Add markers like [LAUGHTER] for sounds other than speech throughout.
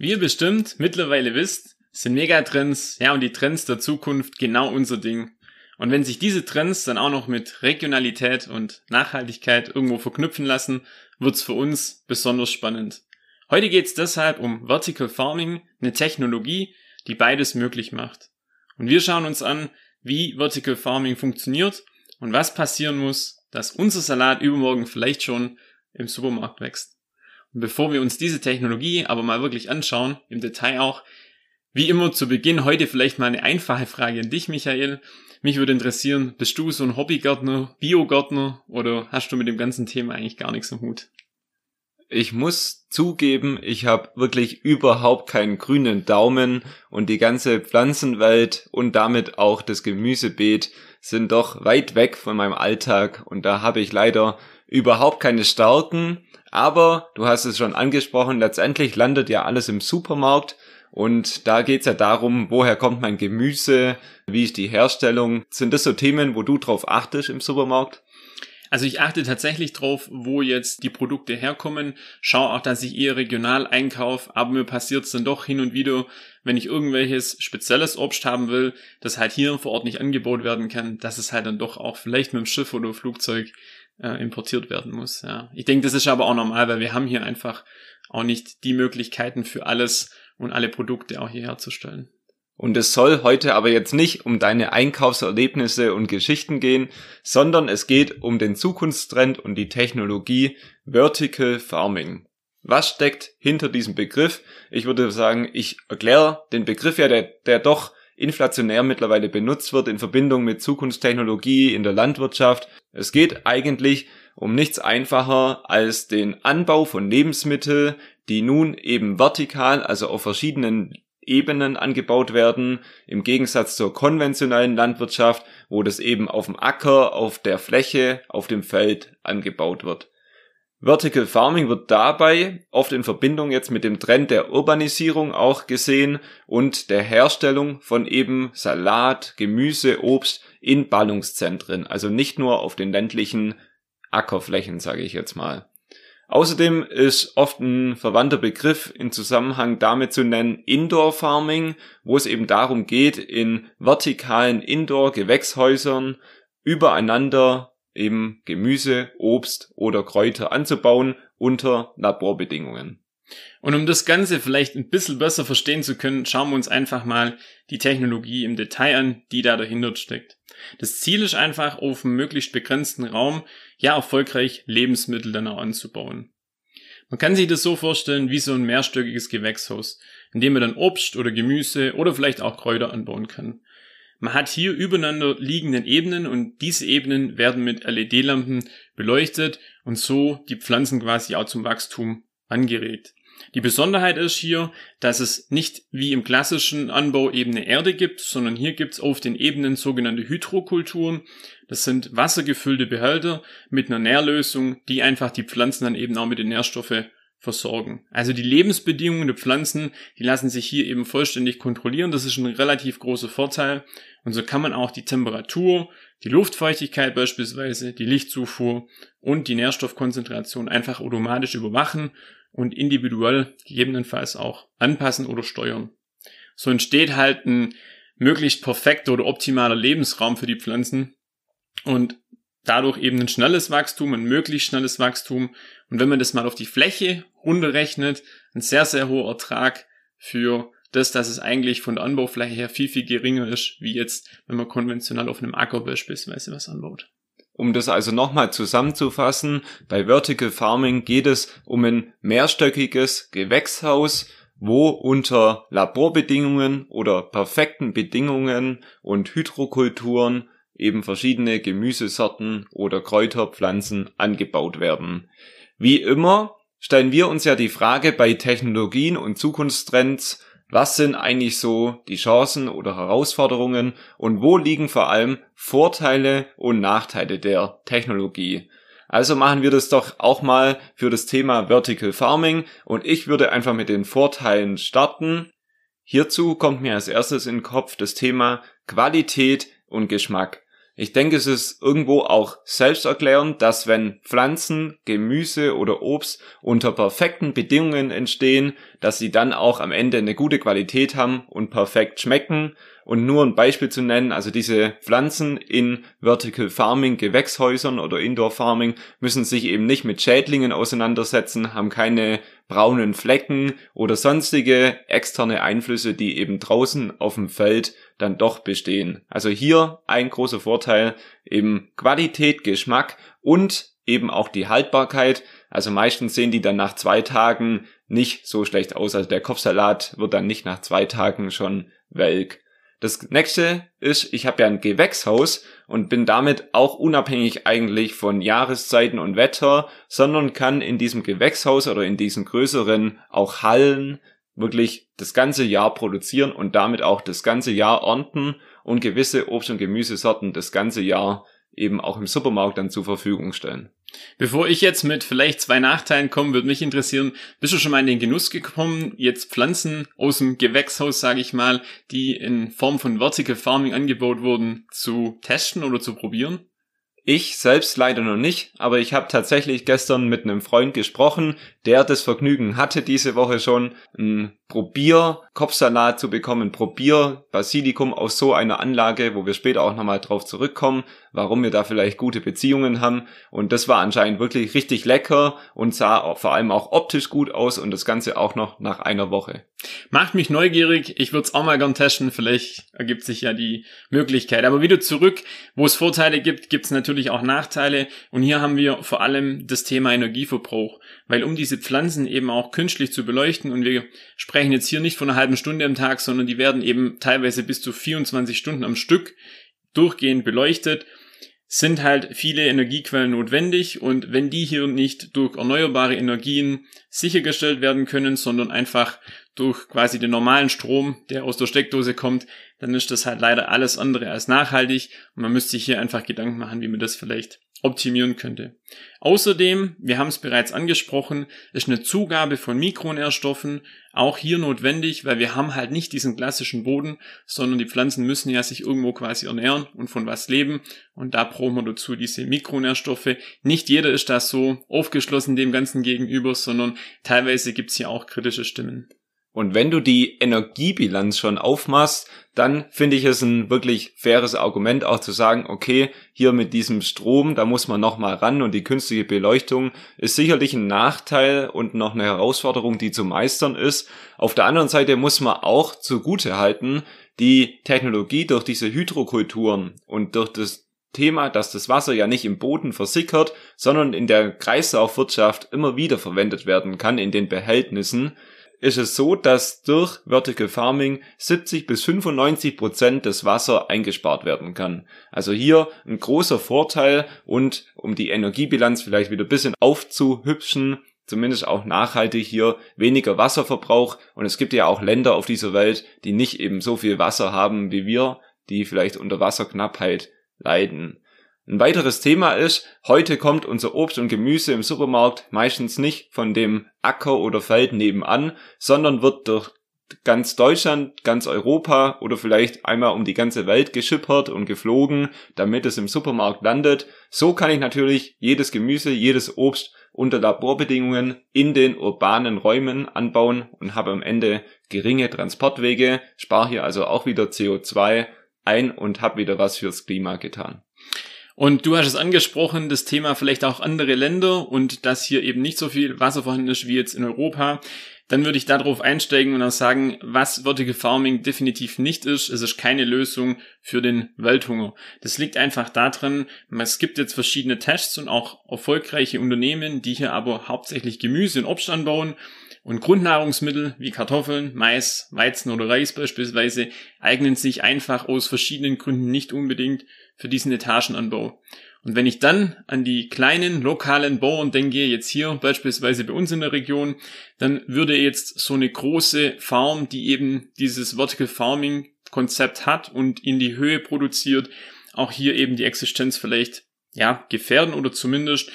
Wie ihr bestimmt mittlerweile wisst, sind Megatrends, ja und die Trends der Zukunft genau unser Ding. Und wenn sich diese Trends dann auch noch mit Regionalität und Nachhaltigkeit irgendwo verknüpfen lassen, wird's für uns besonders spannend. Heute geht's deshalb um Vertical Farming, eine Technologie, die beides möglich macht. Und wir schauen uns an, wie Vertical Farming funktioniert und was passieren muss, dass unser Salat übermorgen vielleicht schon im Supermarkt wächst. Bevor wir uns diese Technologie aber mal wirklich anschauen, im Detail auch, wie immer zu Beginn heute vielleicht mal eine einfache Frage an dich, Michael. Mich würde interessieren, bist du so ein Hobbygärtner, Biogärtner oder hast du mit dem ganzen Thema eigentlich gar nichts am Hut? Ich muss zugeben, ich habe wirklich überhaupt keinen grünen Daumen und die ganze Pflanzenwelt und damit auch das Gemüsebeet sind doch weit weg von meinem Alltag und da habe ich leider überhaupt keine Stärken. Aber du hast es schon angesprochen, letztendlich landet ja alles im Supermarkt und da geht's ja darum, woher kommt mein Gemüse, wie ist die Herstellung. Sind das so Themen, wo du drauf achtest im Supermarkt? Also ich achte tatsächlich drauf, wo jetzt die Produkte herkommen. Schau auch, dass ich eher regional einkaufe, aber mir passiert es dann doch hin und wieder, wenn ich irgendwelches spezielles Obst haben will, das halt hier vor Ort nicht angebaut werden kann, dass es halt dann doch auch vielleicht mit dem Schiff oder Flugzeug äh, importiert werden muss. Ja. Ich denke, das ist aber auch normal, weil wir haben hier einfach auch nicht die Möglichkeiten für alles und alle Produkte auch hier herzustellen. Und es soll heute aber jetzt nicht um deine Einkaufserlebnisse und Geschichten gehen, sondern es geht um den Zukunftstrend und die Technologie Vertical Farming. Was steckt hinter diesem Begriff? Ich würde sagen, ich erkläre den Begriff ja, der, der doch inflationär mittlerweile benutzt wird in Verbindung mit Zukunftstechnologie in der Landwirtschaft. Es geht eigentlich um nichts einfacher als den Anbau von Lebensmitteln, die nun eben vertikal, also auf verschiedenen Ebenen angebaut werden, im Gegensatz zur konventionellen Landwirtschaft, wo das eben auf dem Acker, auf der Fläche, auf dem Feld angebaut wird. Vertical Farming wird dabei oft in Verbindung jetzt mit dem Trend der Urbanisierung auch gesehen und der Herstellung von eben Salat, Gemüse, Obst in Ballungszentren, also nicht nur auf den ländlichen Ackerflächen, sage ich jetzt mal. Außerdem ist oft ein verwandter Begriff in Zusammenhang damit zu nennen Indoor Farming, wo es eben darum geht, in vertikalen Indoor-Gewächshäusern übereinander eben Gemüse, Obst oder Kräuter anzubauen unter Laborbedingungen. Und um das Ganze vielleicht ein bisschen besser verstehen zu können, schauen wir uns einfach mal die Technologie im Detail an, die da dahinter steckt. Das Ziel ist einfach, auf einem möglichst begrenzten Raum ja erfolgreich Lebensmittel dann auch anzubauen. Man kann sich das so vorstellen wie so ein mehrstöckiges Gewächshaus, in dem man dann Obst oder Gemüse oder vielleicht auch Kräuter anbauen kann. Man hat hier übereinander liegenden Ebenen und diese Ebenen werden mit LED-Lampen beleuchtet und so die Pflanzen quasi auch zum Wachstum angeregt. Die Besonderheit ist hier, dass es nicht wie im klassischen Anbau Ebene Erde gibt, sondern hier gibt es auf den Ebenen sogenannte Hydrokulturen. Das sind wassergefüllte Behälter mit einer Nährlösung, die einfach die Pflanzen dann eben auch mit den Nährstoffen versorgen. Also die Lebensbedingungen der Pflanzen, die lassen sich hier eben vollständig kontrollieren. Das ist ein relativ großer Vorteil. Und so kann man auch die Temperatur, die Luftfeuchtigkeit beispielsweise, die Lichtzufuhr und die Nährstoffkonzentration einfach automatisch überwachen und individuell gegebenenfalls auch anpassen oder steuern. So entsteht halt ein möglichst perfekter oder optimaler Lebensraum für die Pflanzen und dadurch eben ein schnelles Wachstum, ein möglichst schnelles Wachstum. Und wenn man das mal auf die Fläche runterrechnet, ein sehr, sehr hoher Ertrag für das, dass es eigentlich von der Anbaufläche her viel, viel geringer ist, wie jetzt, wenn man konventionell auf einem Acker beispielsweise was anbaut. Um das also nochmal zusammenzufassen, bei Vertical Farming geht es um ein mehrstöckiges Gewächshaus, wo unter Laborbedingungen oder perfekten Bedingungen und Hydrokulturen eben verschiedene Gemüsesorten oder Kräuterpflanzen angebaut werden. Wie immer stellen wir uns ja die Frage bei Technologien und Zukunftstrends, was sind eigentlich so die Chancen oder Herausforderungen und wo liegen vor allem Vorteile und Nachteile der Technologie? Also machen wir das doch auch mal für das Thema Vertical Farming und ich würde einfach mit den Vorteilen starten. Hierzu kommt mir als erstes in den Kopf das Thema Qualität und Geschmack. Ich denke, es ist irgendwo auch selbsterklärend, dass wenn Pflanzen, Gemüse oder Obst unter perfekten Bedingungen entstehen, dass sie dann auch am Ende eine gute Qualität haben und perfekt schmecken. Und nur ein Beispiel zu nennen, also diese Pflanzen in Vertical Farming, Gewächshäusern oder Indoor Farming müssen sich eben nicht mit Schädlingen auseinandersetzen, haben keine braunen Flecken oder sonstige externe Einflüsse, die eben draußen auf dem Feld dann doch bestehen. Also hier ein großer Vorteil, eben Qualität, Geschmack und eben auch die Haltbarkeit. Also meistens sehen die dann nach zwei Tagen nicht so schlecht aus. Also der Kopfsalat wird dann nicht nach zwei Tagen schon welk. Das nächste ist, ich habe ja ein Gewächshaus und bin damit auch unabhängig eigentlich von Jahreszeiten und Wetter, sondern kann in diesem Gewächshaus oder in diesen größeren auch Hallen wirklich das ganze Jahr produzieren und damit auch das ganze Jahr ernten und gewisse Obst- und Gemüsesorten das ganze Jahr eben auch im Supermarkt dann zur Verfügung stellen. Bevor ich jetzt mit vielleicht zwei Nachteilen komme, würde mich interessieren, bist du schon mal in den Genuss gekommen, jetzt Pflanzen aus dem Gewächshaus, sage ich mal, die in Form von Vertical Farming angebaut wurden, zu testen oder zu probieren? Ich selbst leider noch nicht, aber ich habe tatsächlich gestern mit einem Freund gesprochen, der das Vergnügen hatte diese Woche schon, ein Probier-Kopfsalat zu bekommen, Probier-Basilikum aus so einer Anlage, wo wir später auch nochmal drauf zurückkommen, warum wir da vielleicht gute Beziehungen haben. Und das war anscheinend wirklich richtig lecker und sah vor allem auch optisch gut aus und das Ganze auch noch nach einer Woche. Macht mich neugierig. Ich würde es auch mal gern testen. Vielleicht ergibt sich ja die Möglichkeit. Aber wieder zurück, wo es Vorteile gibt, gibt es natürlich auch Nachteile. Und hier haben wir vor allem das Thema Energieverbrauch. Weil um diese Pflanzen eben auch künstlich zu beleuchten, und wir sprechen jetzt hier nicht von einer halben Stunde am Tag, sondern die werden eben teilweise bis zu 24 Stunden am Stück durchgehend beleuchtet. Sind halt viele Energiequellen notwendig und wenn die hier nicht durch erneuerbare Energien sichergestellt werden können, sondern einfach durch quasi den normalen Strom, der aus der Steckdose kommt, dann ist das halt leider alles andere als nachhaltig. Und man müsste sich hier einfach Gedanken machen, wie man das vielleicht optimieren könnte. Außerdem, wir haben es bereits angesprochen, ist eine Zugabe von Mikronährstoffen auch hier notwendig, weil wir haben halt nicht diesen klassischen Boden, sondern die Pflanzen müssen ja sich irgendwo quasi ernähren und von was leben und da brauchen wir dazu diese Mikronährstoffe. Nicht jeder ist da so aufgeschlossen dem Ganzen gegenüber, sondern teilweise gibt's hier auch kritische Stimmen. Und wenn du die Energiebilanz schon aufmachst, dann finde ich es ein wirklich faires Argument auch zu sagen, okay, hier mit diesem Strom, da muss man nochmal ran und die künstliche Beleuchtung ist sicherlich ein Nachteil und noch eine Herausforderung, die zu meistern ist. Auf der anderen Seite muss man auch zugute halten, die Technologie durch diese Hydrokulturen und durch das Thema, dass das Wasser ja nicht im Boden versickert, sondern in der Kreislaufwirtschaft immer wieder verwendet werden kann in den Behältnissen, ist es so, dass durch Vertical Farming 70 bis 95 Prozent des Wasser eingespart werden kann. Also hier ein großer Vorteil und um die Energiebilanz vielleicht wieder ein bisschen aufzuhübschen, zumindest auch nachhaltig hier weniger Wasserverbrauch. Und es gibt ja auch Länder auf dieser Welt, die nicht eben so viel Wasser haben wie wir, die vielleicht unter Wasserknappheit leiden. Ein weiteres Thema ist, heute kommt unser Obst und Gemüse im Supermarkt meistens nicht von dem Acker oder Feld nebenan, sondern wird durch ganz Deutschland, ganz Europa oder vielleicht einmal um die ganze Welt geschippert und geflogen, damit es im Supermarkt landet. So kann ich natürlich jedes Gemüse, jedes Obst unter Laborbedingungen in den urbanen Räumen anbauen und habe am Ende geringe Transportwege, spare hier also auch wieder CO2 ein und habe wieder was fürs Klima getan. Und du hast es angesprochen, das Thema vielleicht auch andere Länder und dass hier eben nicht so viel Wasser vorhanden ist wie jetzt in Europa. Dann würde ich darauf einsteigen und auch sagen, was Vertical Farming definitiv nicht ist. Es ist keine Lösung für den Welthunger. Das liegt einfach daran, es gibt jetzt verschiedene Tests und auch erfolgreiche Unternehmen, die hier aber hauptsächlich Gemüse und Obst anbauen. Und Grundnahrungsmittel wie Kartoffeln, Mais, Weizen oder Reis beispielsweise eignen sich einfach aus verschiedenen Gründen nicht unbedingt für diesen Etagenanbau. Und wenn ich dann an die kleinen lokalen Bauern denke, jetzt hier beispielsweise bei uns in der Region, dann würde jetzt so eine große Farm, die eben dieses Vertical Farming Konzept hat und in die Höhe produziert, auch hier eben die Existenz vielleicht ja gefährden oder zumindest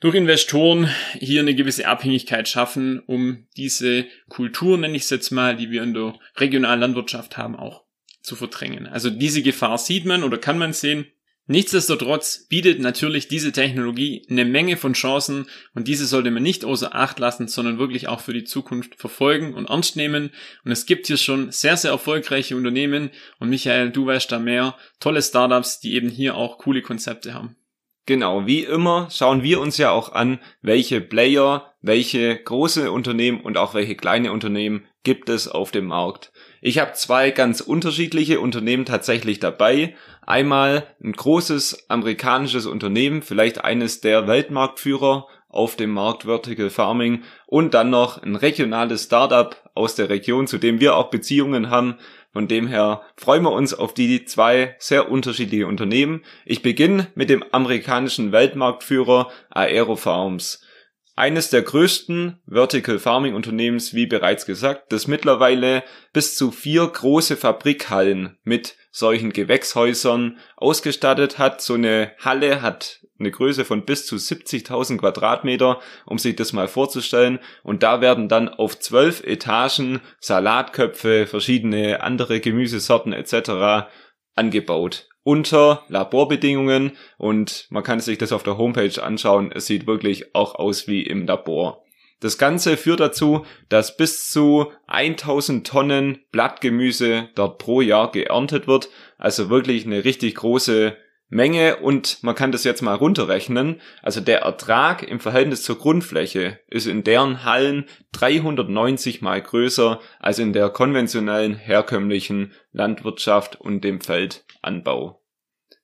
durch Investoren hier eine gewisse Abhängigkeit schaffen, um diese Kultur, nenne ich es jetzt mal, die wir in der regionalen Landwirtschaft haben, auch zu verdrängen. Also diese Gefahr sieht man oder kann man sehen. Nichtsdestotrotz bietet natürlich diese Technologie eine Menge von Chancen und diese sollte man nicht außer Acht lassen, sondern wirklich auch für die Zukunft verfolgen und ernst nehmen. Und es gibt hier schon sehr, sehr erfolgreiche Unternehmen und Michael, du weißt da mehr, tolle Startups, die eben hier auch coole Konzepte haben. Genau, wie immer schauen wir uns ja auch an, welche Player, welche große Unternehmen und auch welche kleine Unternehmen gibt es auf dem Markt. Ich habe zwei ganz unterschiedliche Unternehmen tatsächlich dabei. Einmal ein großes amerikanisches Unternehmen, vielleicht eines der Weltmarktführer auf dem Markt Vertical Farming und dann noch ein regionales Startup aus der Region, zu dem wir auch Beziehungen haben. Von dem her freuen wir uns auf die zwei sehr unterschiedliche Unternehmen. Ich beginne mit dem amerikanischen Weltmarktführer Aerofarms eines der größten Vertical Farming Unternehmens, wie bereits gesagt, das mittlerweile bis zu vier große Fabrikhallen mit solchen Gewächshäusern ausgestattet hat. So eine Halle hat eine Größe von bis zu 70.000 Quadratmeter, um sich das mal vorzustellen. Und da werden dann auf zwölf Etagen Salatköpfe, verschiedene andere Gemüsesorten etc. angebaut unter Laborbedingungen und man kann sich das auf der Homepage anschauen. Es sieht wirklich auch aus wie im Labor. Das Ganze führt dazu, dass bis zu 1000 Tonnen Blattgemüse dort pro Jahr geerntet wird. Also wirklich eine richtig große Menge und man kann das jetzt mal runterrechnen. Also der Ertrag im Verhältnis zur Grundfläche ist in deren Hallen 390 mal größer als in der konventionellen herkömmlichen Landwirtschaft und dem Feldanbau.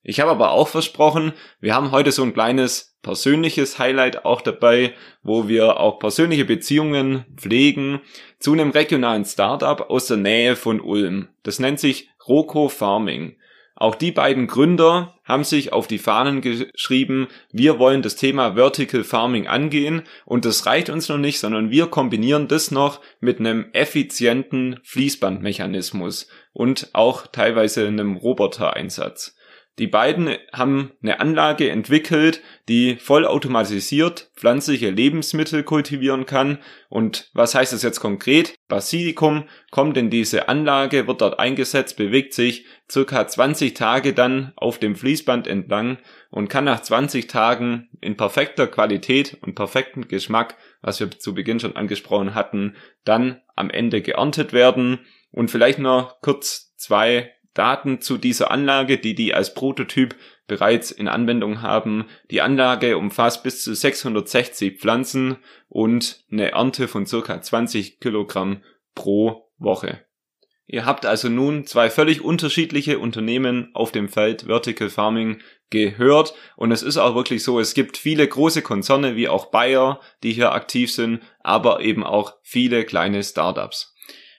Ich habe aber auch versprochen, wir haben heute so ein kleines persönliches Highlight auch dabei, wo wir auch persönliche Beziehungen pflegen zu einem regionalen Startup aus der Nähe von Ulm. Das nennt sich Roco Farming. Auch die beiden Gründer haben sich auf die Fahnen geschrieben, wir wollen das Thema Vertical Farming angehen und das reicht uns noch nicht, sondern wir kombinieren das noch mit einem effizienten Fließbandmechanismus und auch teilweise einem Robotereinsatz. Die beiden haben eine Anlage entwickelt, die vollautomatisiert pflanzliche Lebensmittel kultivieren kann. Und was heißt das jetzt konkret? Basilikum kommt in diese Anlage, wird dort eingesetzt, bewegt sich circa 20 Tage dann auf dem Fließband entlang und kann nach 20 Tagen in perfekter Qualität und perfektem Geschmack, was wir zu Beginn schon angesprochen hatten, dann am Ende geerntet werden. Und vielleicht noch kurz zwei Daten zu dieser Anlage, die die als Prototyp bereits in Anwendung haben. Die Anlage umfasst bis zu 660 Pflanzen und eine Ernte von circa 20 Kilogramm pro Woche. Ihr habt also nun zwei völlig unterschiedliche Unternehmen auf dem Feld Vertical Farming gehört und es ist auch wirklich so, es gibt viele große Konzerne wie auch Bayer, die hier aktiv sind, aber eben auch viele kleine Startups.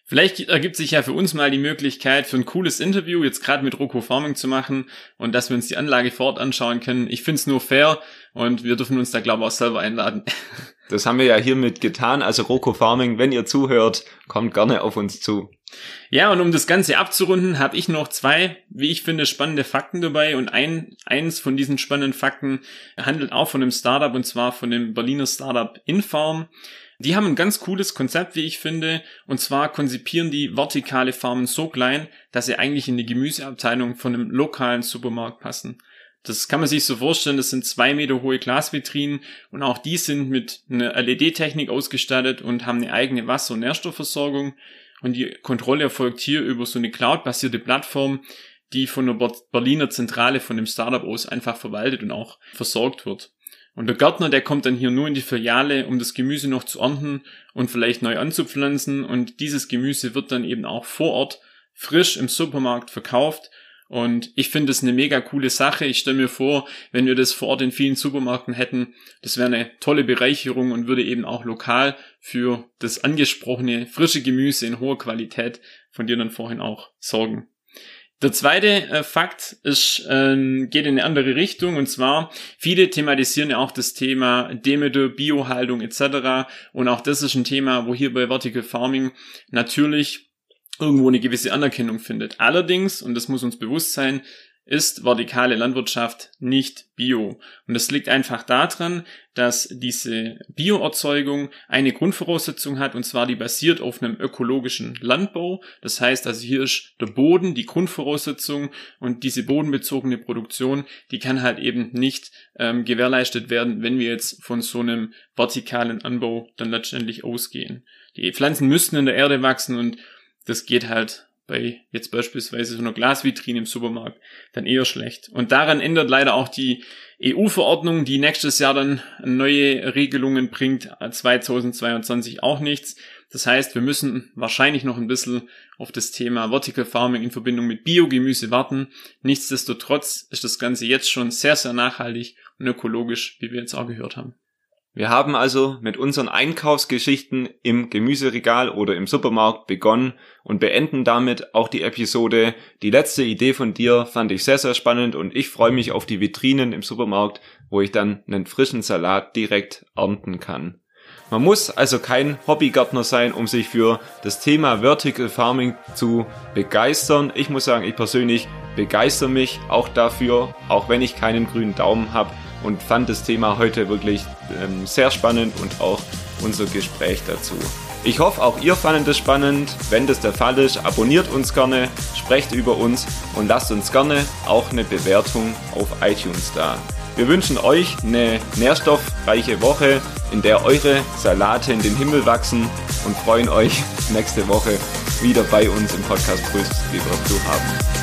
Vielleicht ergibt sich ja für uns mal die Möglichkeit, für ein cooles Interview jetzt gerade mit Rocco Farming zu machen und dass wir uns die Anlage vor Ort anschauen können. Ich finde es nur fair und wir dürfen uns da, glaube ich, auch selber einladen. [LAUGHS] Das haben wir ja hiermit getan. Also Rocco Farming, wenn ihr zuhört, kommt gerne auf uns zu. Ja, und um das Ganze abzurunden, habe ich noch zwei, wie ich finde, spannende Fakten dabei. Und ein, eins von diesen spannenden Fakten handelt auch von einem Startup, und zwar von dem Berliner Startup Infarm. Die haben ein ganz cooles Konzept, wie ich finde, und zwar konzipieren die vertikale Farmen so klein, dass sie eigentlich in die Gemüseabteilung von einem lokalen Supermarkt passen. Das kann man sich so vorstellen, das sind zwei Meter hohe Glasvitrinen und auch die sind mit einer LED-Technik ausgestattet und haben eine eigene Wasser- und Nährstoffversorgung und die Kontrolle erfolgt hier über so eine Cloud-basierte Plattform, die von der Berliner Zentrale von dem Startup aus einfach verwaltet und auch versorgt wird. Und der Gärtner, der kommt dann hier nur in die Filiale, um das Gemüse noch zu ernten und vielleicht neu anzupflanzen. Und dieses Gemüse wird dann eben auch vor Ort frisch im Supermarkt verkauft. Und ich finde es eine mega coole Sache. Ich stelle mir vor, wenn wir das vor Ort in vielen Supermärkten hätten, das wäre eine tolle Bereicherung und würde eben auch lokal für das angesprochene frische Gemüse in hoher Qualität von dir dann vorhin auch sorgen. Der zweite äh, Fakt ist, äh, geht in eine andere Richtung und zwar viele thematisieren ja auch das Thema Demeter, Biohaltung etc. Und auch das ist ein Thema, wo hier bei Vertical Farming natürlich irgendwo eine gewisse Anerkennung findet. Allerdings, und das muss uns bewusst sein, ist vertikale Landwirtschaft nicht bio. Und das liegt einfach daran, dass diese Bioerzeugung eine Grundvoraussetzung hat, und zwar die basiert auf einem ökologischen Landbau. Das heißt also hier ist der Boden die Grundvoraussetzung und diese bodenbezogene Produktion, die kann halt eben nicht ähm, gewährleistet werden, wenn wir jetzt von so einem vertikalen Anbau dann letztendlich ausgehen. Die Pflanzen müssten in der Erde wachsen und das geht halt bei jetzt beispielsweise so einer Glasvitrine im Supermarkt dann eher schlecht. Und daran ändert leider auch die EU-Verordnung, die nächstes Jahr dann neue Regelungen bringt, 2022 auch nichts. Das heißt, wir müssen wahrscheinlich noch ein bisschen auf das Thema Vertical Farming in Verbindung mit Biogemüse warten. Nichtsdestotrotz ist das Ganze jetzt schon sehr, sehr nachhaltig und ökologisch, wie wir jetzt auch gehört haben. Wir haben also mit unseren Einkaufsgeschichten im Gemüseregal oder im Supermarkt begonnen und beenden damit auch die Episode. Die letzte Idee von dir fand ich sehr, sehr spannend und ich freue mich auf die Vitrinen im Supermarkt, wo ich dann einen frischen Salat direkt ernten kann. Man muss also kein Hobbygärtner sein, um sich für das Thema Vertical Farming zu begeistern. Ich muss sagen, ich persönlich begeister mich auch dafür, auch wenn ich keinen grünen Daumen habe und fand das Thema heute wirklich ähm, sehr spannend und auch unser Gespräch dazu. Ich hoffe, auch ihr fandet es spannend. Wenn das der Fall ist, abonniert uns gerne, sprecht über uns und lasst uns gerne auch eine Bewertung auf iTunes da. Wir wünschen euch eine nährstoffreiche Woche, in der eure Salate in den Himmel wachsen und freuen euch nächste Woche wieder bei uns im Podcast Grüß zu haben.